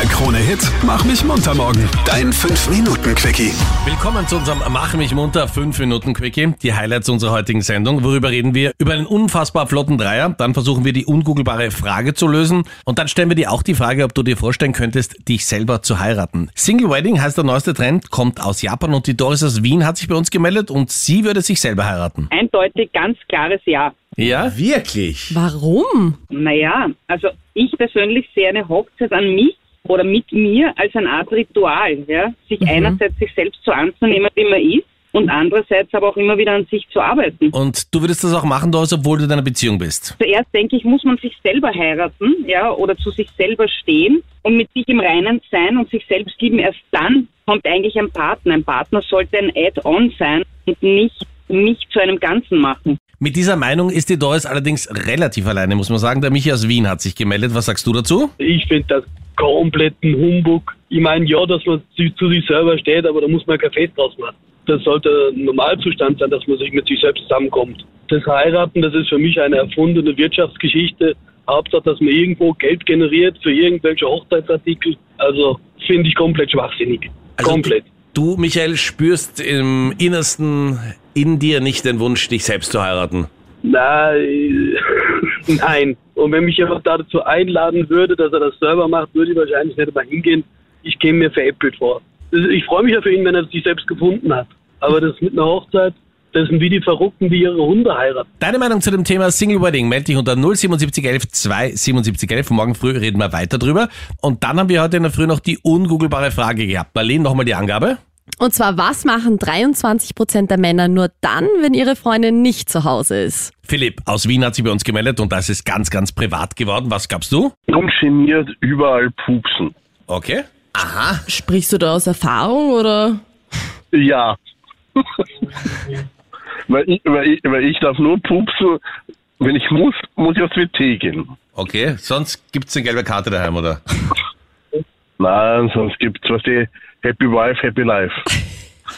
Der Krone-Hit Mach mich munter morgen. Dein 5-Minuten-Quickie. Willkommen zu unserem Mach mich munter 5 Minuten Quickie. Die Highlights unserer heutigen Sendung. Worüber reden wir? Über einen unfassbar flotten Dreier. Dann versuchen wir die ungoogelbare Frage zu lösen. Und dann stellen wir dir auch die Frage, ob du dir vorstellen könntest, dich selber zu heiraten. Single Wedding heißt der neueste Trend, kommt aus Japan und die Doris aus Wien hat sich bei uns gemeldet und sie würde sich selber heiraten. Eindeutig ganz klares Ja. Ja? Wirklich? Warum? Naja, also ich persönlich sehe eine Hochzeit an mich oder mit mir als eine Art Ritual, ja. Sich einerseits sich selbst so anzunehmen, wie man ist und andererseits aber auch immer wieder an sich zu arbeiten. Und du würdest das auch machen, Doris, obwohl du in einer Beziehung bist. Zuerst denke ich, muss man sich selber heiraten, ja, oder zu sich selber stehen und mit sich im Reinen sein und sich selbst lieben. Erst dann kommt eigentlich ein Partner. Ein Partner sollte ein Add-on sein und nicht mich zu einem Ganzen machen. Mit dieser Meinung ist die Doris allerdings relativ alleine, muss man sagen. Der Michi aus Wien hat sich gemeldet. Was sagst du dazu? Ich finde das kompletten Humbug. Ich meine, ja, dass man zu, sich selber steht, aber da muss man kein Fest draus machen. Das sollte ein Normalzustand sein, dass man sich mit sich selbst zusammenkommt. Das Heiraten, das ist für mich eine erfundene Wirtschaftsgeschichte. Hauptsache, dass man irgendwo Geld generiert für irgendwelche Hochzeitsartikel. Also finde ich komplett schwachsinnig. Also komplett. Du, Michael, spürst im Innersten in dir nicht den Wunsch, dich selbst zu heiraten. Nein, nein. Und wenn mich jemand dazu einladen würde, dass er das selber macht, würde ich wahrscheinlich nicht mal hingehen. Ich käme mir veräppelt vor. Ich freue mich ja für ihn, wenn er sich selbst gefunden hat. Aber das mit einer Hochzeit, das sind wie die Verrückten, die ihre Hunde heiraten. Deine Meinung zu dem Thema Single Wedding melde dich unter 07711 27711. Morgen früh reden wir weiter drüber. Und dann haben wir heute in der Früh noch die ungoogelbare Frage gehabt. Marlene, nochmal die Angabe. Und zwar, was machen 23% der Männer nur dann, wenn ihre Freundin nicht zu Hause ist? Philipp aus Wien hat sich bei uns gemeldet und das ist ganz, ganz privat geworden. Was gabst du? ungeniert überall pupsen. Okay. Sprichst du da aus Erfahrung oder? Ja. weil, ich, weil, ich, weil ich darf nur pupsen, wenn ich muss, muss ich aufs WC gehen. Okay. Sonst gibt's eine gelbe Karte daheim, oder? Nein, sonst gibt's was die Happy Wife, Happy Life.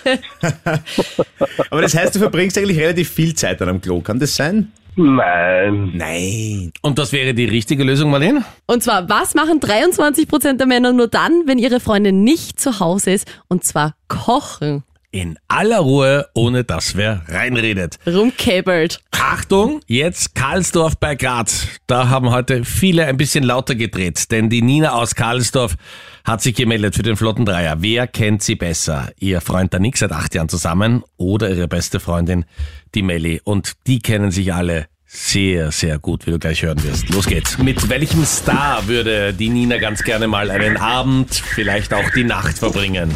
Aber das heißt, du verbringst eigentlich relativ viel Zeit dann am Klo. Kann das sein? Nein. Nein. Und das wäre die richtige Lösung, Marlene? Und zwar, was machen 23% der Männer nur dann, wenn ihre Freundin nicht zu Hause ist? Und zwar kochen. In aller Ruhe, ohne dass wer reinredet. Rumkäbelt. Achtung, jetzt Karlsdorf bei Graz. Da haben heute viele ein bisschen lauter gedreht, denn die Nina aus Karlsdorf hat sich gemeldet für den flotten Dreier. Wer kennt sie besser? Ihr Freund der Nick seit acht Jahren zusammen oder ihre beste Freundin, die Melli? Und die kennen sich alle sehr, sehr gut, wie du gleich hören wirst. Los geht's. Mit welchem Star würde die Nina ganz gerne mal einen Abend, vielleicht auch die Nacht verbringen?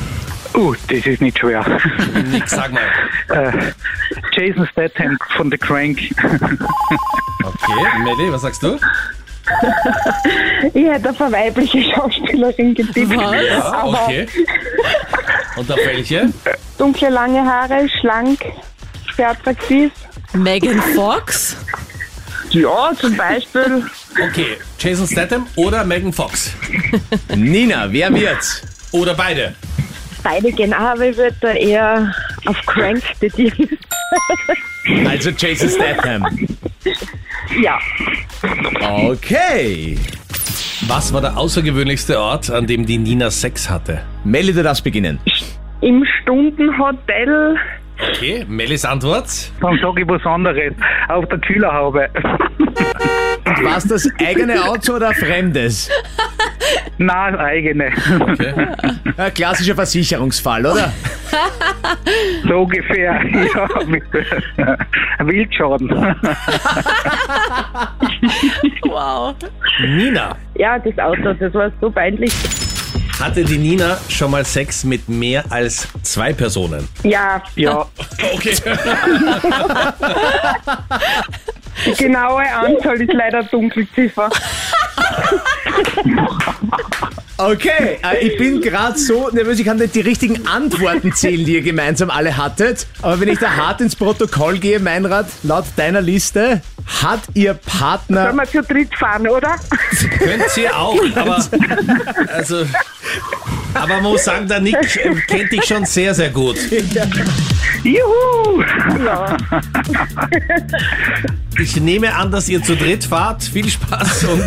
Uh, das ist nicht schwer. Nick, sag mal. Äh, Jason Statham von The Crank. Okay, Melli, was sagst du? Ich hätte auf eine weibliche Schauspielerin getippt. Was? Aber Okay. Und auf welche? dunkle, lange Haare, schlank, sehr attraktiv. Megan Fox? Ja, zum Beispiel. Okay, Jason Statham oder Megan Fox? Nina, wer wird's? Oder beide? Beide gehen auch, aber ich würde da eher auf Crank plädieren. Also Jason Statham. Ja, Okay. Was war der außergewöhnlichste Ort, an dem die Nina Sex hatte? Melli, du darfst beginnen. im Stundenhotel. Okay, Mellis Antwort. Dann sage ich was anderes. Auf der Kühlerhaube. War es das eigene Auto oder fremdes? Nein, eigene. Okay. Ein klassischer Versicherungsfall, oder? So ungefähr. Ja, mit Wildschaden. Wow. Nina, Ja, das Auto, das war so peinlich. hatte die Nina schon mal Sex mit mehr als zwei Personen? Ja, Ja, Okay. die genaue Anzahl ist leider Dunkelziffer. Okay, äh, ich bin gerade so nervös, ich kann nicht die richtigen Antworten zählen, die ihr gemeinsam alle hattet. Aber wenn ich da hart ins Protokoll gehe, Meinrad, laut deiner Liste, hat ihr Partner... Sollen wir zu dritt fahren, oder? Könnt ihr auch, aber also, aber man muss sagen, der Nick kennt dich schon sehr, sehr gut. juhu! Ja. Ich nehme an, dass ihr zu dritt fahrt. Viel Spaß und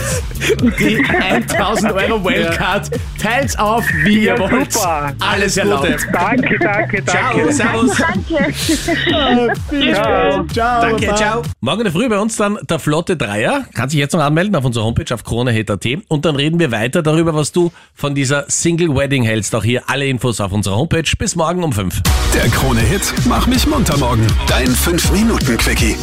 Die 1000 Euro Wildcard. Teilt's auf, wie ihr wollt. Super. Alles Gute. erlaubt. Danke, danke, Ciao, danke. servus. Ciao. Ciao. Danke, ciao. Morgen in der Früh bei uns dann der Flotte Dreier. Kann sich jetzt noch anmelden auf unserer Homepage auf kronehit.at und dann reden wir weiter darüber, was du von dieser Single Wedding hältst. Auch hier alle Infos auf unserer Homepage. Bis morgen um fünf. Der Krone-Hit Mach mich munter morgen. Dein 5-Minuten-Quickie.